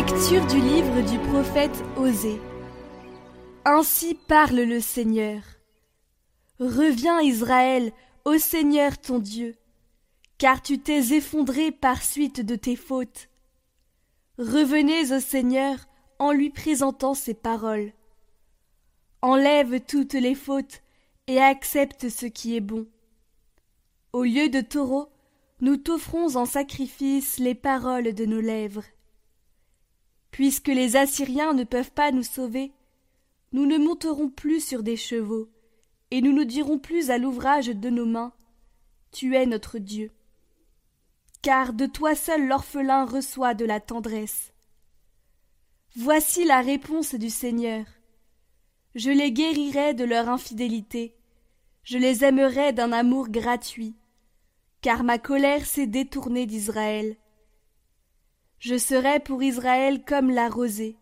Lecture du livre du prophète Osée. Ainsi parle le Seigneur. Reviens Israël, au Seigneur ton Dieu, car tu t'es effondré par suite de tes fautes. Revenez au Seigneur en lui présentant ses paroles. Enlève toutes les fautes et accepte ce qui est bon. Au lieu de taureaux, nous t'offrons en sacrifice les paroles de nos lèvres. Puisque les Assyriens ne peuvent pas nous sauver, nous ne monterons plus sur des chevaux, et nous ne dirons plus à l'ouvrage de nos mains Tu es notre Dieu. Car de toi seul l'orphelin reçoit de la tendresse. Voici la réponse du Seigneur. Je les guérirai de leur infidélité, je les aimerai d'un amour gratuit, car ma colère s'est détournée d'Israël. Je serai pour Israël comme la rosée,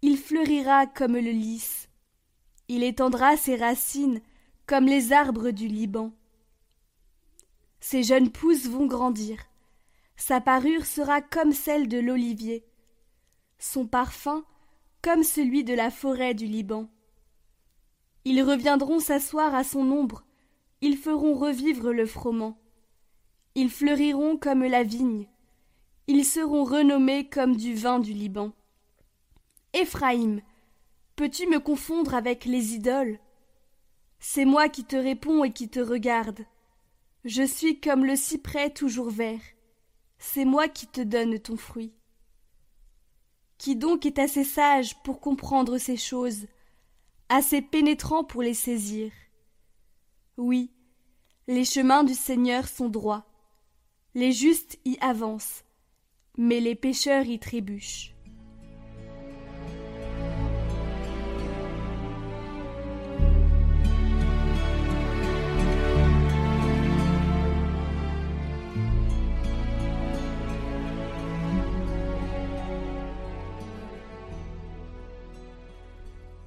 il fleurira comme le lys, il étendra ses racines comme les arbres du Liban. Ses jeunes pousses vont grandir, sa parure sera comme celle de l'olivier, son parfum comme celui de la forêt du Liban. Ils reviendront s'asseoir à son ombre, ils feront revivre le froment. Ils fleuriront comme la vigne, ils seront renommés comme du vin du Liban. Éphraïm, peux-tu me confondre avec les idoles? C'est moi qui te réponds et qui te regarde. Je suis comme le cyprès toujours vert. C'est moi qui te donne ton fruit. Qui donc est assez sage pour comprendre ces choses, assez pénétrant pour les saisir? Oui, les chemins du Seigneur sont droits les justes y avancent, mais les pécheurs y trébuchent.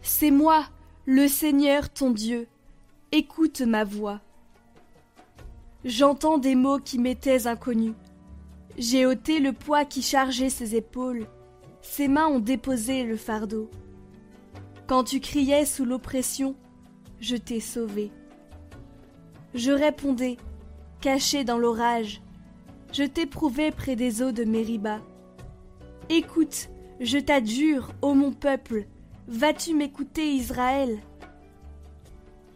C'est moi, le Seigneur ton Dieu. Écoute ma voix. J'entends des mots qui m'étaient inconnus. J'ai ôté le poids qui chargeait ses épaules. Ses mains ont déposé le fardeau. Quand tu criais sous l'oppression, je t'ai sauvé. Je répondais, caché dans l'orage. Je t'éprouvais près des eaux de Mériba. Écoute, je t'adjure, ô mon peuple, vas-tu m'écouter, Israël?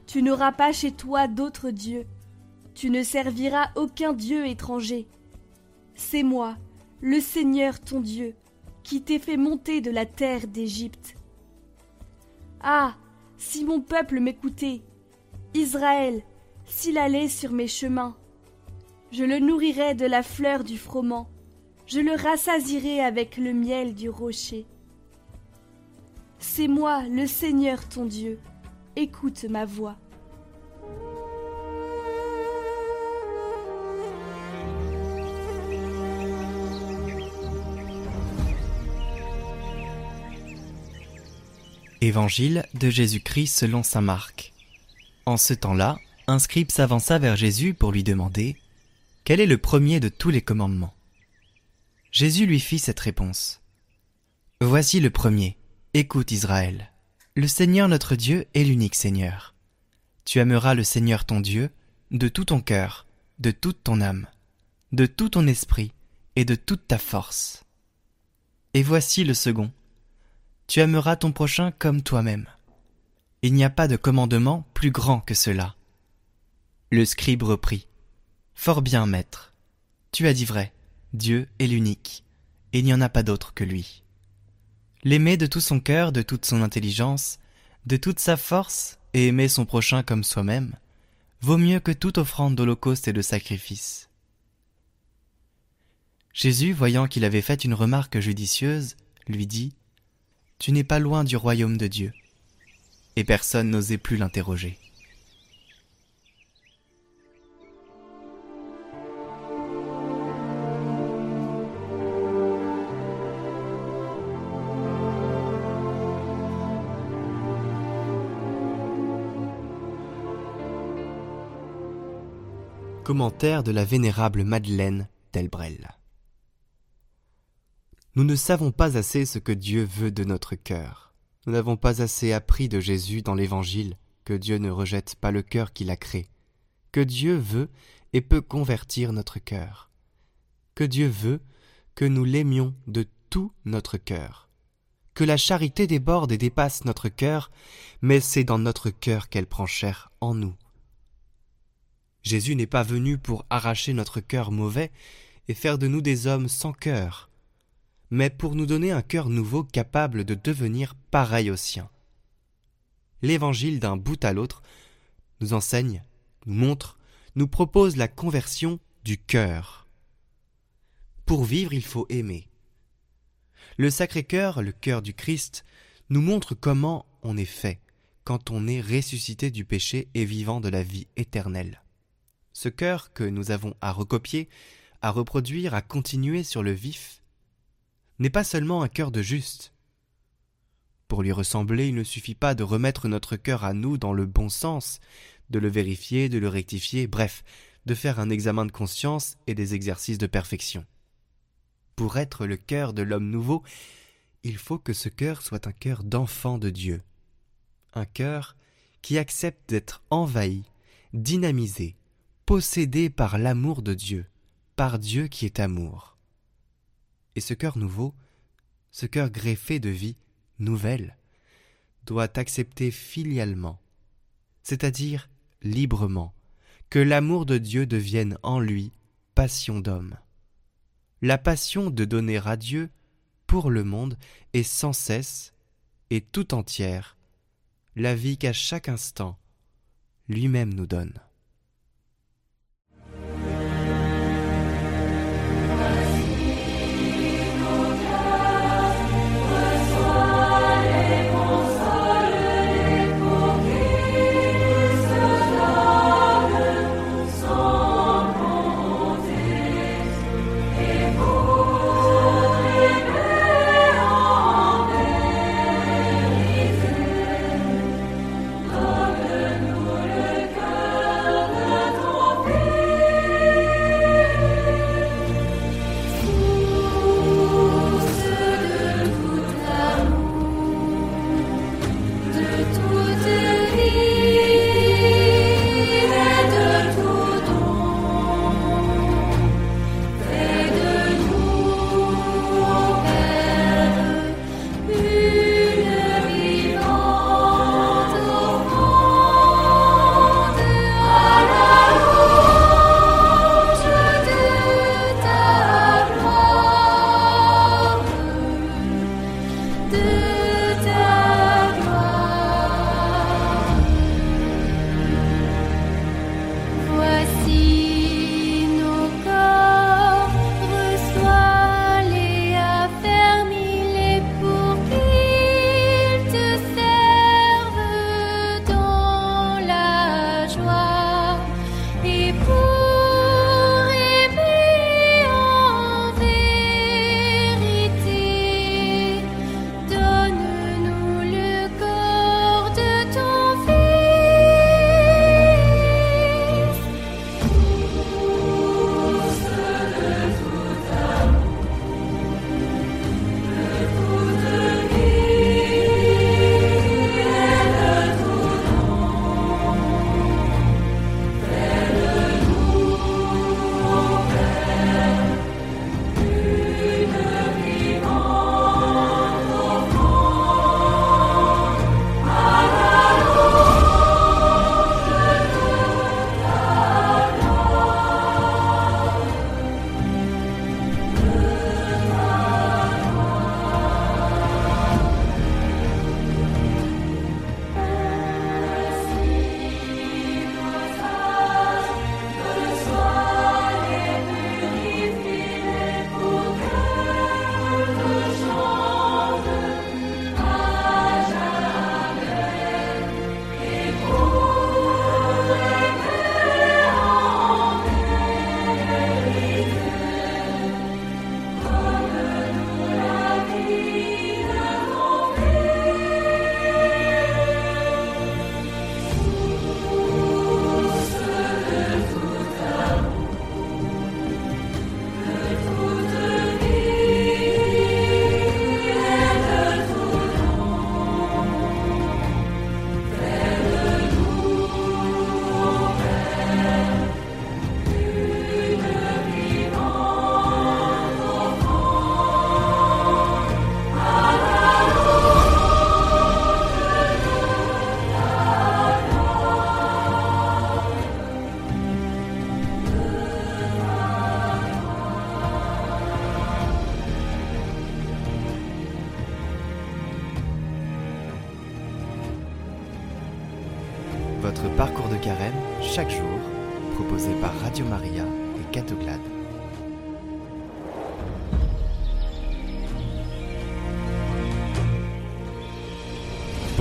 Tu n'auras pas chez toi d'autres dieux tu ne serviras aucun Dieu étranger. C'est moi, le Seigneur ton Dieu, qui t'ai fait monter de la terre d'Égypte. Ah. Si mon peuple m'écoutait, Israël, s'il allait sur mes chemins, je le nourrirais de la fleur du froment, je le rassasirais avec le miel du rocher. C'est moi, le Seigneur ton Dieu, écoute ma voix. Évangile de Jésus-Christ selon saint Marc. En ce temps-là, un scribe s'avança vers Jésus pour lui demander Quel est le premier de tous les commandements? Jésus lui fit cette réponse. Voici le premier. Écoute Israël. Le Seigneur notre Dieu est l'unique Seigneur. Tu aimeras le Seigneur ton Dieu de tout ton cœur, de toute ton âme, de tout ton esprit et de toute ta force. Et voici le second. Tu aimeras ton prochain comme toi-même. Il n'y a pas de commandement plus grand que cela. Le scribe reprit. Fort bien, maître. Tu as dit vrai, Dieu est l'unique, et il n'y en a pas d'autre que lui. L'aimer de tout son cœur, de toute son intelligence, de toute sa force, et aimer son prochain comme soi-même, vaut mieux que toute offrande d'holocauste et de sacrifice. Jésus, voyant qu'il avait fait une remarque judicieuse, lui dit tu n'es pas loin du royaume de Dieu. Et personne n'osait plus l'interroger. Commentaire de la vénérable Madeleine Delbrel. Nous ne savons pas assez ce que Dieu veut de notre cœur. Nous n'avons pas assez appris de Jésus dans l'Évangile que Dieu ne rejette pas le cœur qu'il a créé, que Dieu veut et peut convertir notre cœur, que Dieu veut que nous l'aimions de tout notre cœur, que la charité déborde et dépasse notre cœur, mais c'est dans notre cœur qu'elle prend chair en nous. Jésus n'est pas venu pour arracher notre cœur mauvais et faire de nous des hommes sans cœur, mais pour nous donner un cœur nouveau capable de devenir pareil au sien. L'Évangile d'un bout à l'autre nous enseigne, nous montre, nous propose la conversion du cœur. Pour vivre, il faut aimer. Le Sacré-Cœur, le cœur du Christ, nous montre comment on est fait quand on est ressuscité du péché et vivant de la vie éternelle. Ce cœur que nous avons à recopier, à reproduire, à continuer sur le vif, n'est pas seulement un cœur de juste. Pour lui ressembler, il ne suffit pas de remettre notre cœur à nous dans le bon sens, de le vérifier, de le rectifier, bref, de faire un examen de conscience et des exercices de perfection. Pour être le cœur de l'homme nouveau, il faut que ce cœur soit un cœur d'enfant de Dieu, un cœur qui accepte d'être envahi, dynamisé, possédé par l'amour de Dieu, par Dieu qui est amour. Et ce cœur nouveau, ce cœur greffé de vie nouvelle, doit accepter filialement, c'est-à-dire librement, que l'amour de Dieu devienne en lui passion d'homme. La passion de donner à Dieu, pour le monde, et sans cesse, et tout entière, la vie qu'à chaque instant, lui-même nous donne.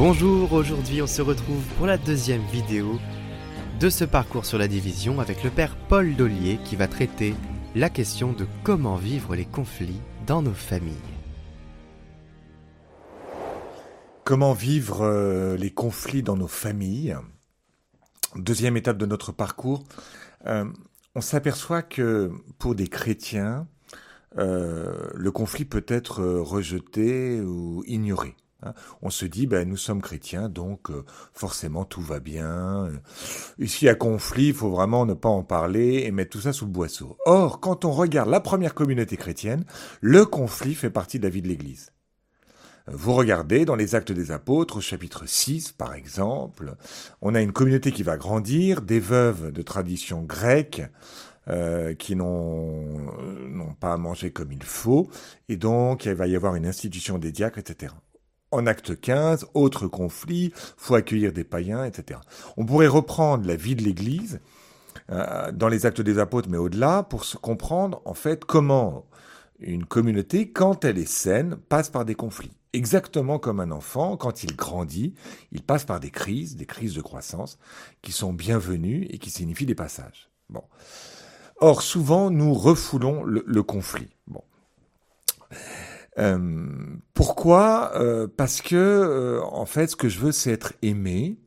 Bonjour, aujourd'hui on se retrouve pour la deuxième vidéo de ce parcours sur la division avec le Père Paul Dollier qui va traiter la question de comment vivre les conflits dans nos familles. Comment vivre euh, les conflits dans nos familles? Deuxième étape de notre parcours, euh, on s'aperçoit que pour des chrétiens, euh, le conflit peut être rejeté ou ignoré. On se dit, ben, nous sommes chrétiens, donc forcément tout va bien. Ici, à conflit, il faut vraiment ne pas en parler et mettre tout ça sous le boisseau. Or, quand on regarde la première communauté chrétienne, le conflit fait partie de la vie de l'Église. Vous regardez dans les actes des apôtres, chapitre 6 par exemple, on a une communauté qui va grandir, des veuves de tradition grecque, euh, qui n'ont pas à manger comme il faut, et donc il va y avoir une institution des diacres, etc. En acte 15, autre conflit, faut accueillir des païens, etc. On pourrait reprendre la vie de l'Église euh, dans les actes des apôtres, mais au-delà, pour se comprendre en fait comment une communauté, quand elle est saine, passe par des conflits. Exactement comme un enfant, quand il grandit, il passe par des crises, des crises de croissance, qui sont bienvenues et qui signifient des passages. Bon. Or, souvent, nous refoulons le, conflit. Euh, pourquoi? Euh, Parce que, euh, en fait, ce que je veux, c'est être aimé.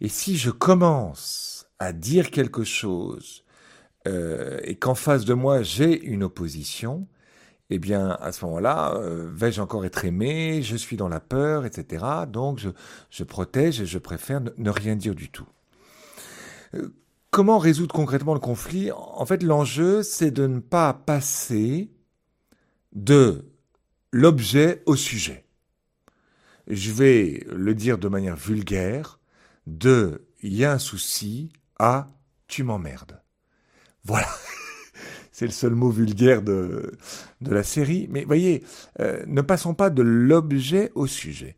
Et si je commence à dire quelque chose et qu'en face de moi, j'ai une opposition, eh bien, à ce moment-là, euh, vais-je encore être aimé? Je suis dans la peur, etc. Donc, je, je protège et je préfère ne, rien dire du tout. Euh, comment résoudre concrètement le conflit? En fait, l'enjeu, c'est de ne pas passer de l'objet au sujet. Je vais le dire de manière vulgaire, de il y a un souci à tu m'emmerdes. Voilà c'est le seul mot vulgaire de, la série. Mais voyez, euh, ne passons pas de l'objet au sujet.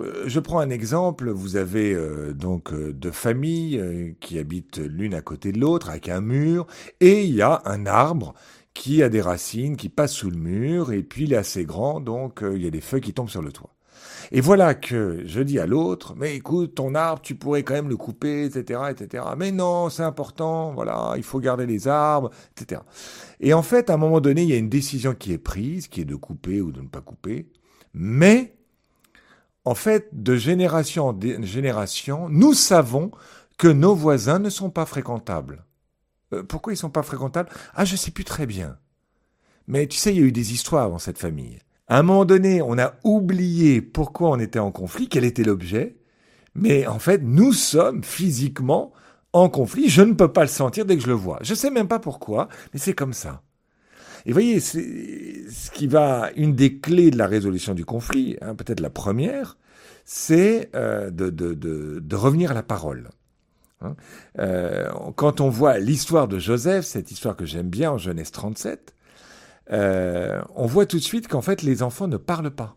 Euh, je prends un exemple, vous avez euh, donc deux familles qui habitent l'une à côté de l'autre avec un mur, et il y a un arbre qui a des racines, qui passe sous le mur, et puis il est assez grand, donc il y a des feuilles qui tombent sur le toit. Et voilà que je dis à l'autre, mais écoute, ton arbre, tu pourrais quand même le couper, etc., etc. Mais non, c'est important, voilà, il faut garder les arbres, etc. Et en fait, à un moment donné, il y a une décision qui est prise, qui est de couper ou de ne pas couper. Mais, en fait, de génération en génération, nous savons que nos voisins ne sont pas fréquentables. Euh, pourquoi ils sont pas fréquentables? Ah, je sais plus très bien. Mais tu sais, il y a eu des histoires dans cette famille. À un moment donné, on a oublié pourquoi on était en conflit, quel était l'objet, mais en fait, nous sommes physiquement en conflit. Je ne peux pas le sentir dès que je le vois. Je sais même pas pourquoi, mais c'est comme ça. Et voyez, ce qui va, une des clés de la résolution du conflit, hein, peut-être la première, c'est euh, de, revenir à la parole. Hein. Euh, quand on voit l'histoire de Joseph, cette histoire que j'aime bien en Genèse 37, euh, on voit tout de suite qu'en fait les enfants ne parlent pas.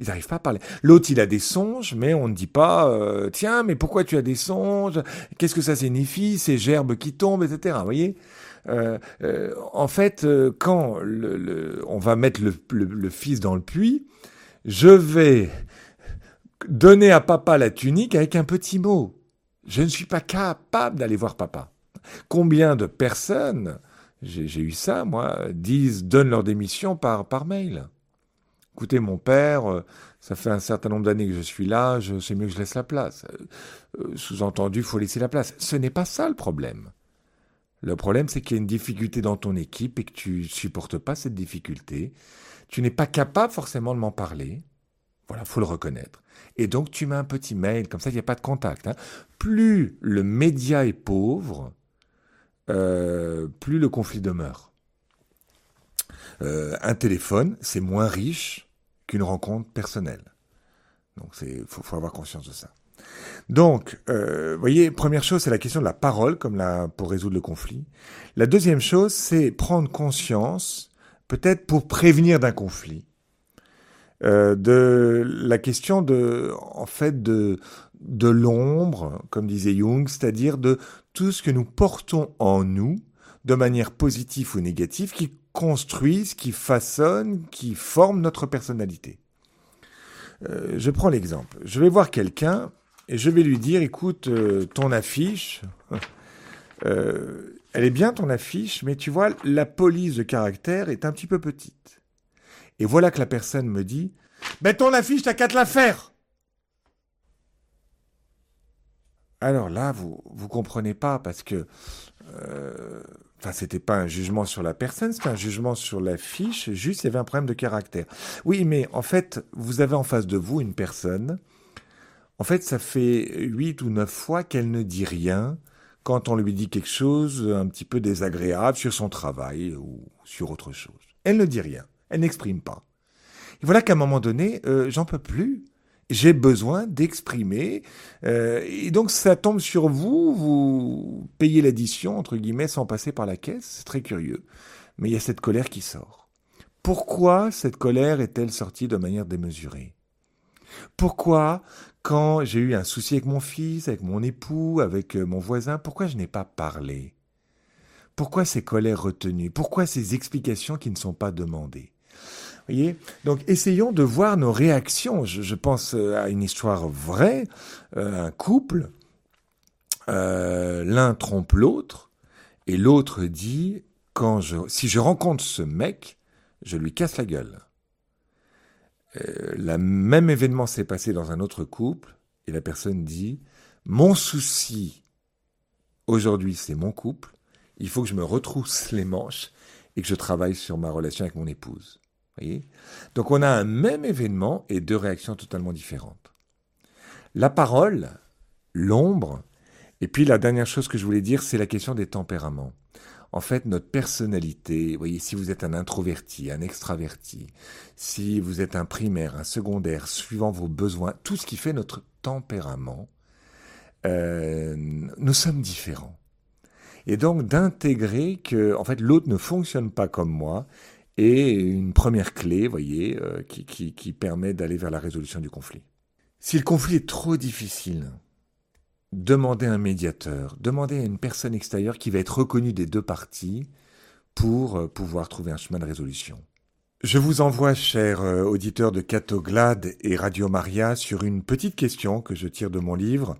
Ils n'arrivent pas à parler. L'autre, il a des songes, mais on ne dit pas, euh, tiens, mais pourquoi tu as des songes? Qu'est-ce que ça signifie? Ces gerbes qui tombent, etc. Vous voyez? En fait, quand on va mettre le, fils dans le puits, je vais donner à papa la tunique avec un petit mot. Je ne suis pas capable d'aller voir papa. Combien de personnes j'ai eu ça, moi, disent, donnent leur démission par, mail. Écoutez, mon père, euh, ça fait un certain nombre d'années que je suis là, sais mieux que je laisse la place. Euh, euh, sous-entendu, il faut laisser la place. Ce n'est pas ça le problème. Le problème, c'est qu'il y a une difficulté dans ton équipe et que tu supportes pas cette difficulté. Tu n'es pas capable forcément de m'en parler. Voilà, faut le reconnaître. Et donc, tu mets un petit mail, comme ça, il n'y a pas de contact. Hein. Plus le média est pauvre, euh, plus le conflit demeure. Euh, un téléphone, c'est moins riche qu'une rencontre personnelle. Donc, il faut, avoir conscience de ça. Donc, euh, voyez, première chose, c'est la question de la parole, comme pour résoudre le conflit. La deuxième chose, c'est prendre conscience, peut-être pour prévenir d'un conflit, euh, de la question de, en fait, de, de l'ombre, comme disait Jung, c'est-à-dire de tout ce que nous portons en nous, de manière positive ou négative, qui construisent, qui façonnent, qui forment notre personnalité. Euh, je prends l'exemple. Je vais voir quelqu'un et je vais lui dire, écoute, euh, ton affiche, elle est bien ton affiche, mais tu vois, la police de caractère est un petit peu petite. Et voilà que la personne me dit, mais ton affiche, t'as qu'à te la faire. Alors là, vous vous comprenez pas parce que, euh, enfin, c'était pas un jugement sur la personne, c'était un jugement sur la fiche. Juste, il y avait un problème de caractère. Oui, mais en fait, vous avez en face de vous une personne. En fait, ça fait huit ou neuf fois qu'elle ne dit rien quand on lui dit quelque chose un petit peu désagréable sur son travail ou sur autre chose. Elle ne dit rien. Elle n'exprime pas. Et voilà qu'à un moment donné, euh, j'en peux plus j'ai besoin d'exprimer. Euh, et donc ça tombe sur vous, vous payez l'addition, entre guillemets, sans passer par la caisse. C'est très curieux. Mais il y a cette colère qui sort. Pourquoi cette colère est-elle sortie de manière démesurée? Pourquoi, quand j'ai eu un souci avec mon fils, avec mon époux, avec euh, mon voisin, pourquoi je n'ai pas parlé? Pourquoi ces colères retenues? Pourquoi ces explications qui ne sont pas demandées? Donc essayons de voir nos réactions. Je, pense euh, à une histoire vraie, euh, un couple, euh, l'un trompe l'autre, et l'autre dit, quand je, si je rencontre ce mec, je lui casse la gueule. le même événement s'est passé dans un autre couple, et la personne dit, mon souci aujourd'hui c'est mon couple, il faut que je me retrousse les manches et que je travaille sur ma relation avec mon épouse. Donc on a un même événement et deux réactions totalement différentes. La parole, l'ombre, et puis la dernière chose que je voulais dire, c'est la question des tempéraments. En fait, notre personnalité, voyez, si vous êtes un introverti, un extraverti, si vous êtes un primaire, un secondaire, suivant vos besoins, tout ce qui fait notre tempérament, euh, nous sommes différents. Et donc d'intégrer que, en fait, l'autre ne fonctionne pas comme moi et une première clé, voyez, euh, qui, qui, permet d'aller vers la résolution du conflit. Si le conflit est trop difficile, demandez un médiateur, demandez à une personne extérieure qui va être reconnue des deux parties pour euh, pouvoir trouver un chemin de résolution. Je vous envoie, chers euh, auditeurs de Catoglade et Radio Maria, sur une petite question que je tire de mon livre.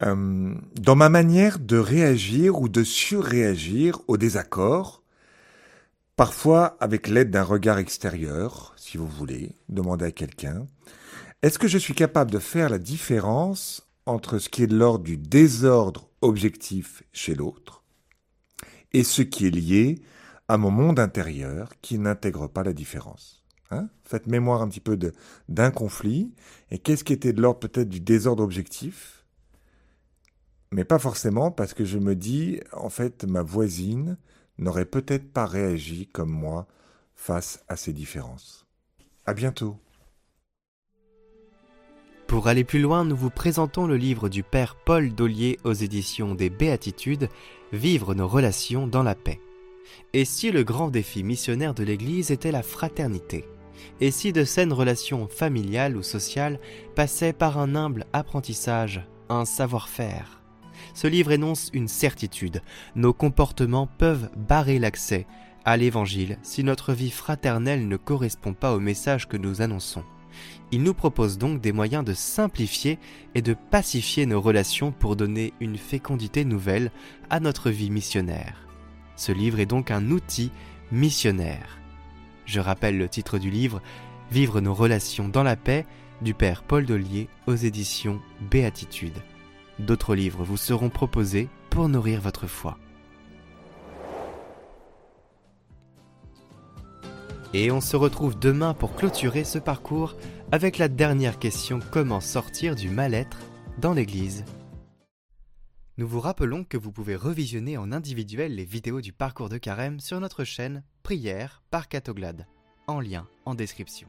dans ma manière de réagir ou de surréagir au désaccord, Parfois, avec l'aide d'un regard extérieur, si vous voulez, demandez à quelqu'un, est-ce que je suis capable de faire la différence entre ce qui est de l'ordre du désordre objectif chez l'autre et ce qui est lié à mon monde intérieur qui n'intègre pas la différence? Hein? Faites mémoire un petit peu d'un conflit et qu'est-ce qui était de l'ordre peut-être du désordre objectif mais pas forcément parce que je me dis, en fait, ma voisine n'aurait peut-être pas réagi comme moi face à ces différences. À bientôt. Pour aller plus loin, nous vous présentons le livre du Père Paul Dollier aux éditions des Béatitudes, Vivre nos relations dans la paix. Et si le grand défi missionnaire de l'Église était la fraternité? Et si de saines relations familiales ou sociales passaient par un humble apprentissage, un savoir-faire? Ce livre énonce une certitude. Nos comportements peuvent barrer l'accès à l'Évangile si notre vie fraternelle ne correspond pas au message que nous annonçons. Il nous propose donc des moyens de simplifier et de pacifier nos relations pour donner une fécondité nouvelle à notre vie missionnaire. Ce livre est donc un outil missionnaire. Je rappelle le titre du livre Vivre nos relations dans la paix du Père Paul Dollier aux éditions Béatitude. D'autres livres vous seront proposés pour nourrir votre foi. Et on se retrouve demain pour clôturer ce parcours avec la dernière question comment sortir du mal-être dans l'Église? Nous vous rappelons que vous pouvez revisionner en individuel les vidéos du parcours de carême sur notre chaîne Prière par Catoglade, en lien en description.